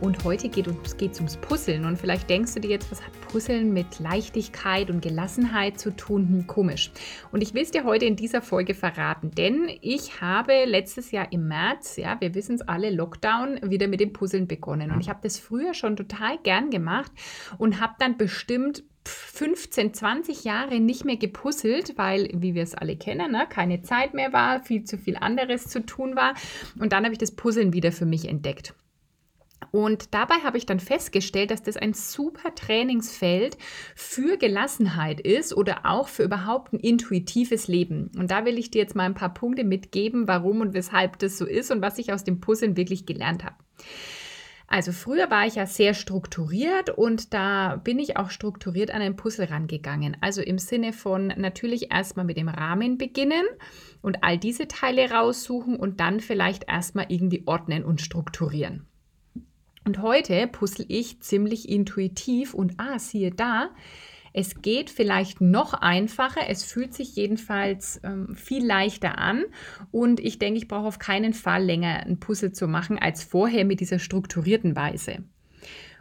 Und heute geht es ums Puzzeln. Und vielleicht denkst du dir jetzt, was hat Puzzeln mit Leichtigkeit und Gelassenheit zu tun? Hm, komisch. Und ich will es dir heute in dieser Folge verraten, denn ich habe letztes Jahr im März, ja, wir wissen es alle, Lockdown, wieder mit dem Puzzeln begonnen. Und ich habe das früher schon total gern gemacht und habe dann bestimmt 15, 20 Jahre nicht mehr gepuzzelt, weil, wie wir es alle kennen, ne, keine Zeit mehr war, viel zu viel anderes zu tun war. Und dann habe ich das Puzzeln wieder für mich entdeckt. Und dabei habe ich dann festgestellt, dass das ein super Trainingsfeld für Gelassenheit ist oder auch für überhaupt ein intuitives Leben. Und da will ich dir jetzt mal ein paar Punkte mitgeben, warum und weshalb das so ist und was ich aus dem Puzzeln wirklich gelernt habe. Also früher war ich ja sehr strukturiert und da bin ich auch strukturiert an ein Puzzle rangegangen. Also im Sinne von natürlich erstmal mit dem Rahmen beginnen und all diese Teile raussuchen und dann vielleicht erstmal irgendwie ordnen und strukturieren. Und heute puzzle ich ziemlich intuitiv und ah, siehe da, es geht vielleicht noch einfacher, es fühlt sich jedenfalls ähm, viel leichter an und ich denke, ich brauche auf keinen Fall länger ein Puzzle zu machen als vorher mit dieser strukturierten Weise.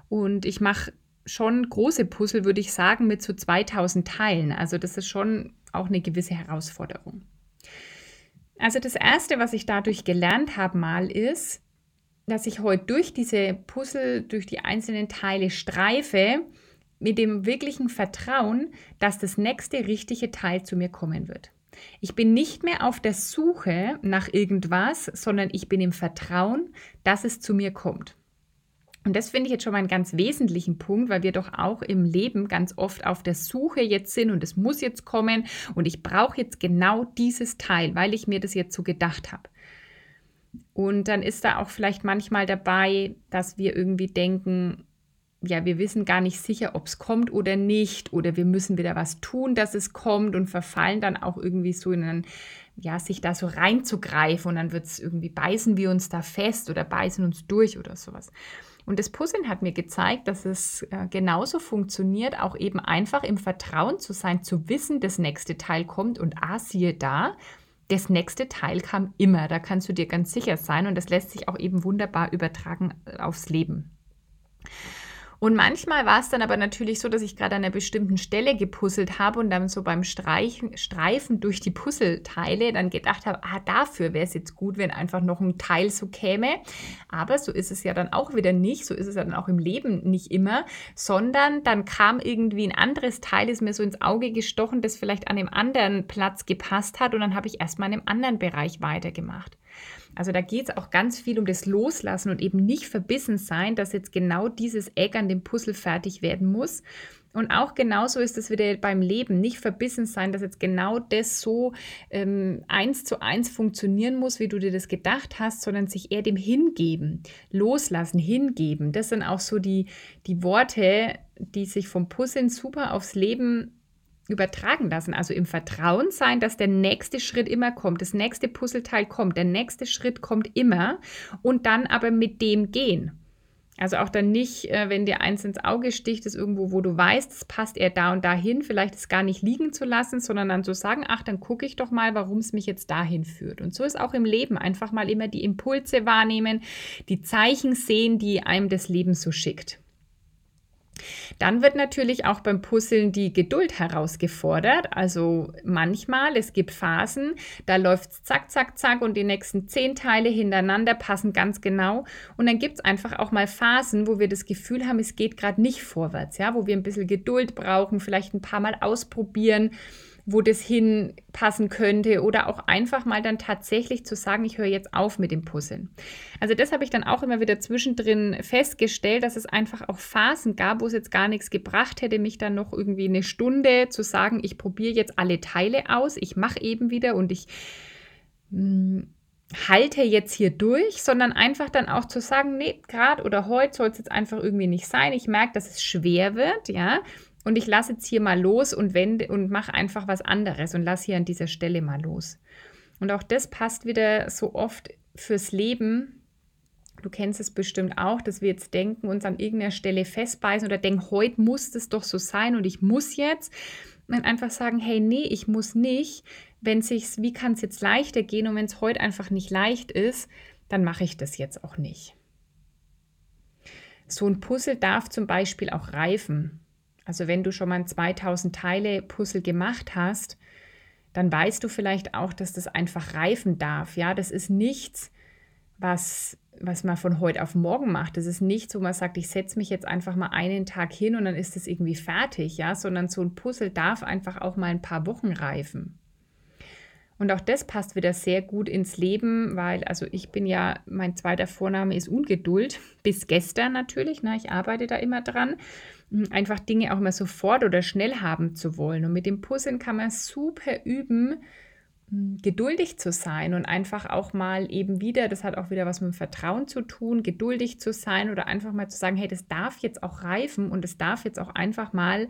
Und ich mache schon große Puzzle, würde ich sagen, mit so 2000 Teilen. Also das ist schon auch eine gewisse Herausforderung. Also das Erste, was ich dadurch gelernt habe mal, ist, dass ich heute durch diese Puzzle, durch die einzelnen Teile streife, mit dem wirklichen Vertrauen, dass das nächste richtige Teil zu mir kommen wird. Ich bin nicht mehr auf der Suche nach irgendwas, sondern ich bin im Vertrauen, dass es zu mir kommt. Und das finde ich jetzt schon mal einen ganz wesentlichen Punkt, weil wir doch auch im Leben ganz oft auf der Suche jetzt sind und es muss jetzt kommen und ich brauche jetzt genau dieses Teil, weil ich mir das jetzt so gedacht habe. Und dann ist da auch vielleicht manchmal dabei, dass wir irgendwie denken, ja, wir wissen gar nicht sicher, ob es kommt oder nicht, oder wir müssen wieder was tun, dass es kommt und verfallen dann auch irgendwie so in einen, ja, sich da so reinzugreifen und dann wird es irgendwie, beißen wir uns da fest oder beißen uns durch oder sowas. Und das Puzzeln hat mir gezeigt, dass es äh, genauso funktioniert, auch eben einfach im Vertrauen zu sein, zu wissen, das nächste Teil kommt und ah, siehe da, das nächste Teil kam immer, da kannst du dir ganz sicher sein und das lässt sich auch eben wunderbar übertragen äh, aufs Leben. Und manchmal war es dann aber natürlich so, dass ich gerade an einer bestimmten Stelle gepuzzelt habe und dann so beim Streichen, Streifen durch die Puzzleteile dann gedacht habe, ah, dafür wäre es jetzt gut, wenn einfach noch ein Teil so käme. Aber so ist es ja dann auch wieder nicht, so ist es ja dann auch im Leben nicht immer, sondern dann kam irgendwie ein anderes Teil, ist mir so ins Auge gestochen, das vielleicht an einem anderen Platz gepasst hat und dann habe ich erstmal in einem anderen Bereich weitergemacht. Also da geht es auch ganz viel um das Loslassen und eben nicht verbissen sein, dass jetzt genau dieses Eck an dem Puzzle fertig werden muss. Und auch genauso ist es wieder beim Leben. Nicht verbissen sein, dass jetzt genau das so ähm, eins zu eins funktionieren muss, wie du dir das gedacht hast, sondern sich eher dem hingeben, loslassen, hingeben. Das sind auch so die, die Worte, die sich vom Puzzeln super aufs Leben übertragen lassen. Also im Vertrauen sein, dass der nächste Schritt immer kommt, das nächste Puzzleteil kommt, der nächste Schritt kommt immer und dann aber mit dem gehen. Also auch dann nicht, äh, wenn dir eins ins Auge sticht, ist irgendwo, wo du weißt, es passt eher da und dahin, vielleicht es gar nicht liegen zu lassen, sondern dann zu sagen, ach, dann gucke ich doch mal, warum es mich jetzt dahin führt. Und so ist auch im Leben einfach mal immer die Impulse wahrnehmen, die Zeichen sehen, die einem das Leben so schickt. Dann wird natürlich auch beim Puzzeln die Geduld herausgefordert. Also manchmal, es gibt Phasen, da läuft es zack, zack, zack und die nächsten zehn Teile hintereinander passen ganz genau. Und dann gibt es einfach auch mal Phasen, wo wir das Gefühl haben, es geht gerade nicht vorwärts, ja, wo wir ein bisschen Geduld brauchen, vielleicht ein paar Mal ausprobieren wo das hinpassen könnte oder auch einfach mal dann tatsächlich zu sagen, ich höre jetzt auf mit dem Puzzeln. Also das habe ich dann auch immer wieder zwischendrin festgestellt, dass es einfach auch Phasen gab, wo es jetzt gar nichts gebracht hätte, mich dann noch irgendwie eine Stunde zu sagen, ich probiere jetzt alle Teile aus, ich mache eben wieder und ich mh, hm, halte jetzt hier durch, sondern einfach dann auch zu sagen, nee, gerade oder heute soll es jetzt einfach irgendwie nicht sein. Ich merke, dass es schwer wird, ja, und ich lasse jetzt hier mal los und wende und mache einfach was anderes und lasse hier an dieser Stelle mal los. Und auch das passt wieder so oft fürs Leben. Du kennst es bestimmt auch, dass wir jetzt denken, uns an irgendeiner Stelle festbeißen oder denken, heute muss es doch so sein und ich muss jetzt. Und einfach sagen, hey, nee, ich muss nicht. Wenn sich's, wie kann es jetzt leichter gehen? Und wenn es heute einfach nicht leicht ist, dann mache ich das jetzt auch nicht. So ein Puzzle darf zum Beispiel auch reifen. Also wenn du schon mal ein 2000 Teile Puzzle gemacht hast, dann weißt du vielleicht auch, dass das einfach reifen darf. Ja, das ist nichts, was, was man von heute auf morgen macht. Das ist nichts, wo man sagt, ich setze mich jetzt einfach mal einen Tag hin und dann ist es irgendwie fertig, ja, sondern so ein Puzzle darf einfach auch mal ein paar Wochen reifen. Und auch das passt wieder sehr gut ins Leben, weil, also ich bin ja, mein zweiter Vorname ist Ungeduld, bis gestern natürlich, ne, ich arbeite da immer dran, einfach Dinge auch mal sofort oder schnell haben zu wollen. Und mit dem Puzzeln kann man super üben, geduldig zu sein und einfach auch mal eben wieder, das hat auch wieder was mit Vertrauen zu tun, geduldig zu sein oder einfach mal zu sagen, hey, das darf jetzt auch reifen und es darf jetzt auch einfach mal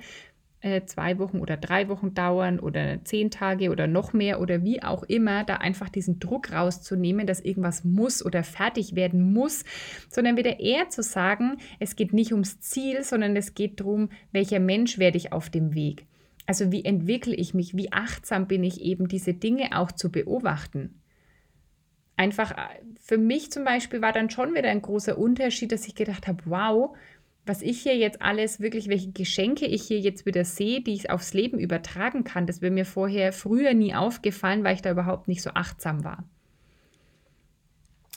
äh, zwei Wochen oder drei Wochen dauern oder zehn Tage oder noch mehr oder wie auch immer, da einfach diesen Druck rauszunehmen, dass irgendwas muss oder fertig werden muss, sondern wieder eher zu sagen, es geht nicht ums Ziel, sondern es geht darum, welcher Mensch werde ich auf dem Weg. Also wie entwickle ich mich, wie achtsam bin ich eben, diese Dinge auch zu beobachten einfach äh, für mich zum Beispiel war dann schon wieder ein großer Unterschied, dass ich gedacht habe, wow, was ich hier jetzt alles, wirklich welche Geschenke ich hier jetzt wieder sehe, die ich aufs Leben übertragen kann, das wäre mir vorher früher nie aufgefallen, weil ich da überhaupt nicht so achtsam war.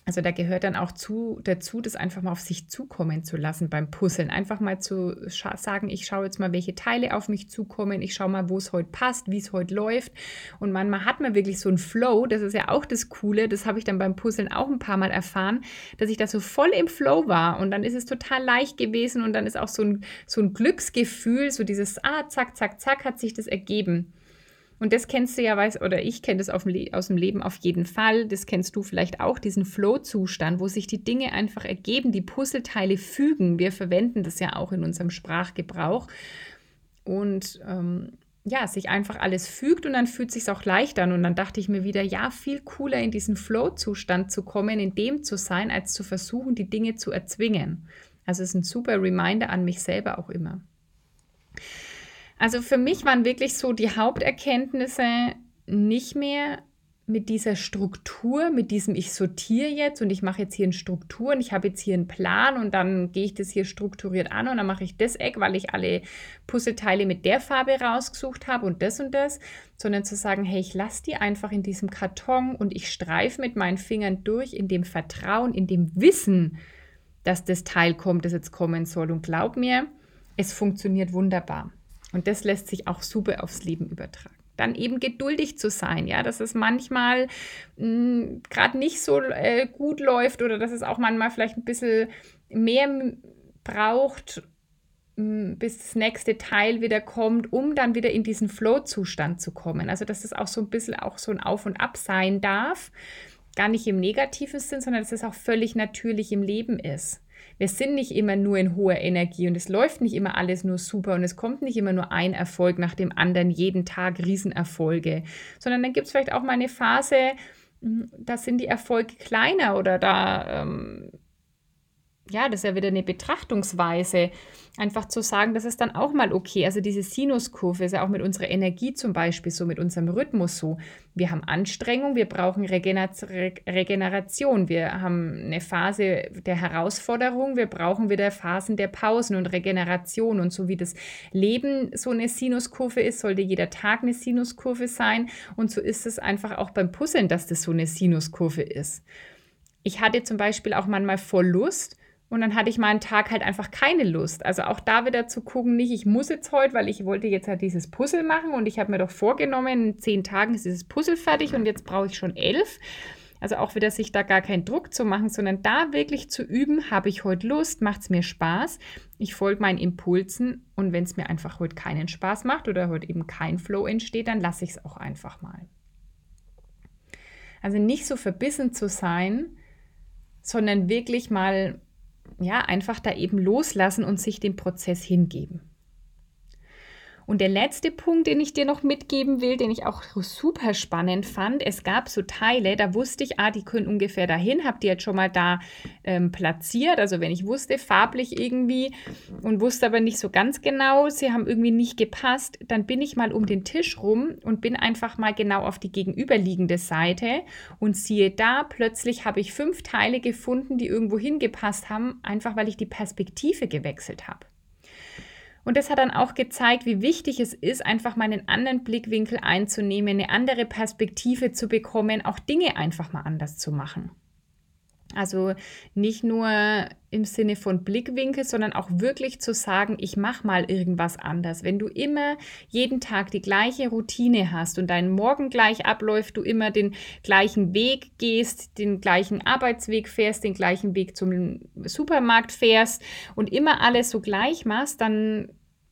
Also da gehört dann auch zu, dazu, das einfach mal auf sich zukommen zu lassen beim Puzzeln. Einfach mal zu sagen, ich schaue jetzt mal, welche Teile auf mich zukommen. Ich schaue mal, wo es heute passt, wie es heute läuft. Und manchmal hat man wirklich so einen Flow. Das ist ja auch das Coole. Das habe ich dann beim Puzzeln auch ein paar Mal erfahren, dass ich da so voll im Flow war. Und dann ist es total leicht gewesen. Und dann ist auch so ein, so ein Glücksgefühl, so dieses, ah, zack, zack, zack, hat sich das ergeben. Und das kennst du ja, weiß, oder ich kenne das aus dem Leben auf jeden Fall. Das kennst du vielleicht auch, diesen Flow-Zustand, wo sich die Dinge einfach ergeben, die Puzzleteile fügen. Wir verwenden das ja auch in unserem Sprachgebrauch. Und ähm, ja, sich einfach alles fügt und dann fühlt sich auch leicht an. Und dann dachte ich mir wieder, ja, viel cooler in diesen Flow-Zustand zu kommen, in dem zu sein, als zu versuchen, die Dinge zu erzwingen. Also es ist ein super Reminder an mich selber auch immer. Also für mich waren wirklich so die Haupterkenntnisse nicht mehr mit dieser Struktur, mit diesem ich sortiere jetzt und ich mache jetzt hier eine Struktur und ich habe jetzt hier einen Plan und dann gehe ich das hier strukturiert an und dann mache ich das Eck, weil ich alle Puzzleteile mit der Farbe rausgesucht habe und das und das, sondern zu sagen, hey, ich lasse die einfach in diesem Karton und ich streife mit meinen Fingern durch in dem Vertrauen, in dem Wissen, dass das Teil kommt, das jetzt kommen soll und glaub mir, es funktioniert wunderbar. Und das lässt sich auch super aufs Leben übertragen. Dann eben geduldig zu sein, ja, dass es manchmal hm, gerade nicht so äh, gut läuft oder dass es auch manchmal vielleicht ein bisschen mehr braucht, bis das nächste Teil wieder kommt, um dann wieder in diesen Flow-Zustand zu kommen. Also dass es auch so ein bisschen auch so ein Auf und Ab sein darf, gar nicht im negativen Sinn, sondern dass es auch völlig natürlich im Leben ist. Wir sind nicht immer nur in hoher Energie und es läuft nicht immer alles nur super und es kommt nicht immer nur ein Erfolg nach dem anderen, jeden Tag Riesenerfolge, sondern dann gibt es vielleicht auch mal eine Phase, hm, da sind die Erfolge kleiner oder da ähm, ja, das ist ja wieder eine Betrachtungsweise, einfach zu sagen, das ist dann auch mal okay. Also diese Sinuskurve ist ja auch mit unserer Energie zum Beispiel so, mit unserem Rhythmus so. Wir haben Anstrengung, wir brauchen Regeneration, wir haben eine Phase der Herausforderung, wir brauchen wieder Phasen der Pausen und Regeneration. Und so wie das Leben so eine Sinuskurve ist, sollte jeder Tag eine Sinuskurve sein. Und so ist es einfach auch beim Puzzeln, dass das so eine Sinuskurve ist. Ich hatte zum Beispiel auch manchmal voll Lust, und dann hatte ich mal einen Tag halt einfach keine Lust. Also auch da wieder zu gucken, nicht ich muss jetzt heute, weil ich wollte jetzt halt dieses Puzzle machen und ich habe mir doch vorgenommen, in zehn Tagen ist dieses Puzzle fertig und jetzt brauche ich schon elf. Also auch wieder sich da gar keinen Druck zu machen, sondern da wirklich zu üben, habe ich heute Lust, macht es mir Spaß. Ich folge meinen Impulsen und wenn es mir einfach heute keinen Spaß macht oder heute eben kein Flow entsteht, dann lasse ich es auch einfach mal. Also nicht so verbissen zu sein, sondern wirklich mal, ja, einfach da eben loslassen und sich dem Prozess hingeben. Und der letzte Punkt, den ich dir noch mitgeben will, den ich auch super spannend fand, es gab so Teile, da wusste ich, ah, die können ungefähr dahin, habe die jetzt schon mal da ähm, platziert. Also wenn ich wusste, farblich irgendwie und wusste aber nicht so ganz genau, sie haben irgendwie nicht gepasst, dann bin ich mal um den Tisch rum und bin einfach mal genau auf die gegenüberliegende Seite und siehe da, plötzlich habe ich fünf Teile gefunden, die irgendwo hingepasst haben, einfach weil ich die Perspektive gewechselt habe. Und das hat dann auch gezeigt, wie wichtig es ist, einfach mal einen anderen Blickwinkel einzunehmen, eine andere Perspektive zu bekommen, auch Dinge einfach mal anders zu machen. Also nicht nur im Sinne von Blickwinkel, sondern auch wirklich zu sagen, ich mache mal irgendwas anders. Wenn du immer jeden Tag die gleiche Routine hast und dein Morgen gleich abläuft, du immer den gleichen Weg gehst, den gleichen Arbeitsweg fährst, den gleichen Weg zum Supermarkt fährst und immer alles so gleich machst, dann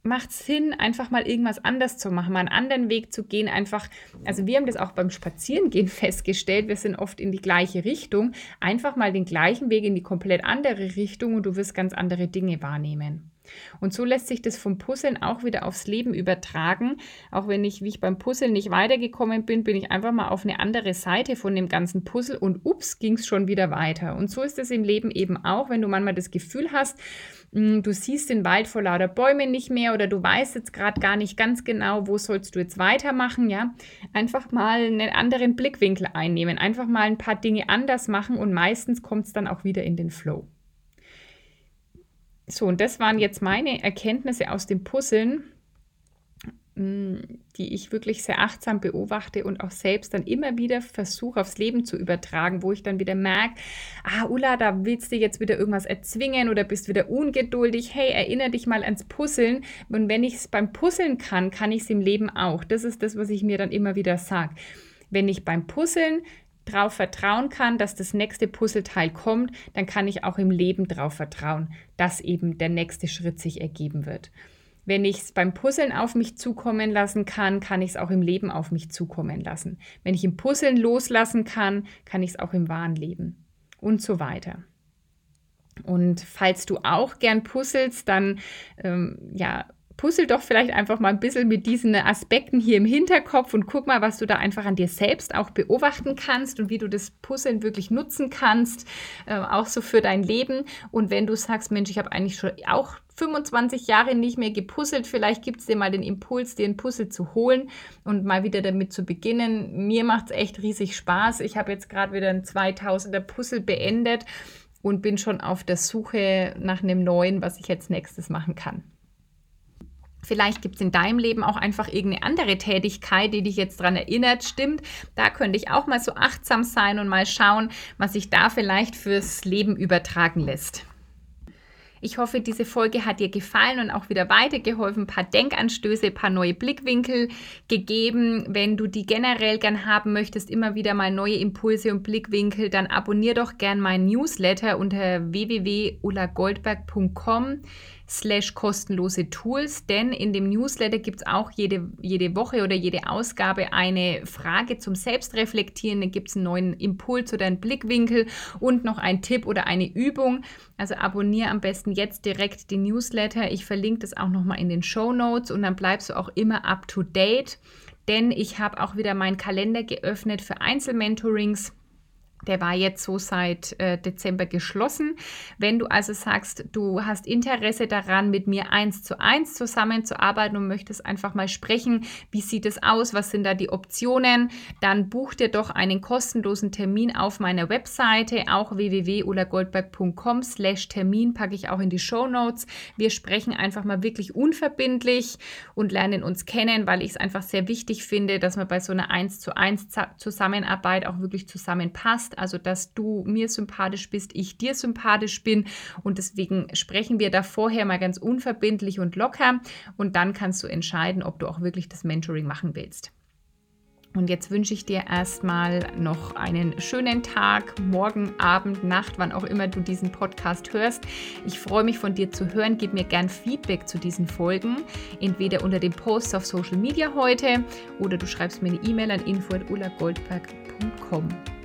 macht es Sinn, einfach mal irgendwas anders zu machen, mal einen anderen Weg zu gehen. Einfach, also wir haben das auch beim Spazierengehen festgestellt, wir sind oft in die gleiche Richtung. Einfach mal den gleichen Weg in die komplett andere Richtung und du wirst ganz andere Dinge wahrnehmen. Und so lässt sich das vom Puzzeln auch wieder aufs Leben übertragen. Auch wenn ich, wie ich beim Puzzeln nicht weitergekommen bin, bin ich einfach mal auf eine andere Seite von dem ganzen Puzzle und ups, ging es schon wieder weiter. Und so ist es im Leben eben auch, wenn du manchmal das Gefühl hast, hm, du siehst den Wald vor lauter Bäumen nicht mehr oder du weißt jetzt gerade gar nicht ganz genau, wo sollst du jetzt weitermachen, ja? Einfach mal einen anderen Blickwinkel einnehmen, einfach mal ein paar Dinge anders machen und meistens kommt es dann auch wieder in den Flow. So, und das waren jetzt meine Erkenntnisse aus dem Puzzeln, mm, die ich wirklich sehr achtsam beobachte und auch selbst dann immer wieder versuche aufs Leben zu übertragen, wo ich dann wieder merke, ah Ulla, da willst du jetzt wieder irgendwas erzwingen oder bist wieder ungeduldig. Hey, erinnere dich mal ans Puzzeln. Und wenn ich es beim Puzzeln kann, kann ich es im Leben auch. Das ist das, was ich mir dann immer wieder sage. Wenn ich beim Puzzeln darauf vertrauen kann, dass das nächste Puzzleteil kommt, dann kann ich auch im Leben darauf vertrauen, dass eben der nächste Schritt sich ergeben wird. Wenn ich es beim Puzzeln auf mich zukommen lassen kann, kann ich es auch im Leben auf mich zukommen lassen. Wenn ich im Puzzeln loslassen kann, kann ich es auch im wahren Leben und so weiter. Und falls du auch gern puzzelst, dann ähm, ja, puzzle doch vielleicht einfach mal ein bisschen mit diesen Aspekten hier im Hinterkopf und guck mal, was du da einfach an dir selbst auch beobachten kannst und wie du das Puzzeln wirklich nutzen kannst, äh, auch so für dein Leben. Und wenn du sagst, Mensch, ich habe eigentlich schon auch 25 Jahre nicht mehr gepuzzelt, vielleicht gibt es dir mal den Impuls, dir ein Puzzle zu holen und mal wieder damit zu beginnen. Mir macht es echt riesig Spaß. Ich habe jetzt gerade wieder ein 2000er Puzzle beendet und bin schon auf der Suche nach einem neuen, was ich jetzt nächstes machen kann. Vielleicht gibt es in deinem Leben auch einfach irgendeine andere Tätigkeit, die dich jetzt daran erinnert, stimmt. Da könnte ich auch mal so achtsam sein und mal schauen, was sich da vielleicht fürs Leben übertragen lässt. Ich hoffe, diese Folge hat dir gefallen und auch wieder weitergeholfen, ein paar Denkanstöße, ein paar neue Blickwinkel gegeben. Wenn du die generell gern haben möchtest, immer wieder mal neue Impulse und Blickwinkel, dann abonnier doch gern meinen Newsletter unter www.ulagoldberg.com slash kostenlose Tools, denn in dem Newsletter gibt es auch jede, jede Woche oder jede Ausgabe eine Frage zum Selbstreflektieren, dann gibt es einen neuen Impuls oder einen Blickwinkel und noch einen Tipp oder eine Übung. Also abonniere am besten jetzt direkt die Newsletter. Ich verlinke das auch nochmal in den Show Notes und dann bleibst du auch immer up to date, denn ich habe auch wieder meinen Kalender geöffnet für Einzelmentorings der war jetzt so seit äh, Dezember geschlossen. Wenn du also sagst, du hast Interesse daran, mit mir eins zu eins zusammenzuarbeiten und möchtest einfach mal sprechen, wie sieht es aus, was sind da die Optionen, dann buch dir doch einen kostenlosen Termin auf meiner Webseite, auch www.ulagoldberg.com slash Termin packe ich auch in die Show Notes. Wir sprechen einfach mal wirklich unverbindlich und lernen uns kennen, weil ich es einfach sehr wichtig finde, dass man bei so einer eins zu eins Zusammenarbeit auch wirklich zusammenpasst also dass du mir sympathisch bist, ich dir sympathisch bin und deswegen sprechen wir da vorher mal ganz unverbindlich und locker und dann kannst du entscheiden, ob du auch wirklich das Mentoring machen willst. Und jetzt wünsche ich dir erstmal noch einen schönen Tag, morgen, Abend, Nacht, wann auch immer du diesen Podcast hörst. Ich freue mich von dir zu hören. Gib mir gern Feedback zu diesen Folgen, entweder unter dem Post auf Social Media heute oder du schreibst mir eine E-Mail an info.ulagoldberg.com.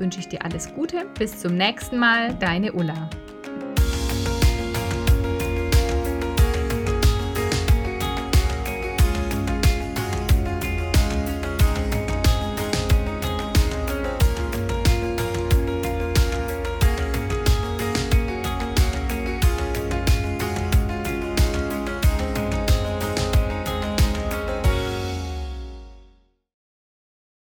wünsche ich dir alles Gute. Bis zum nächsten Mal, deine Ulla.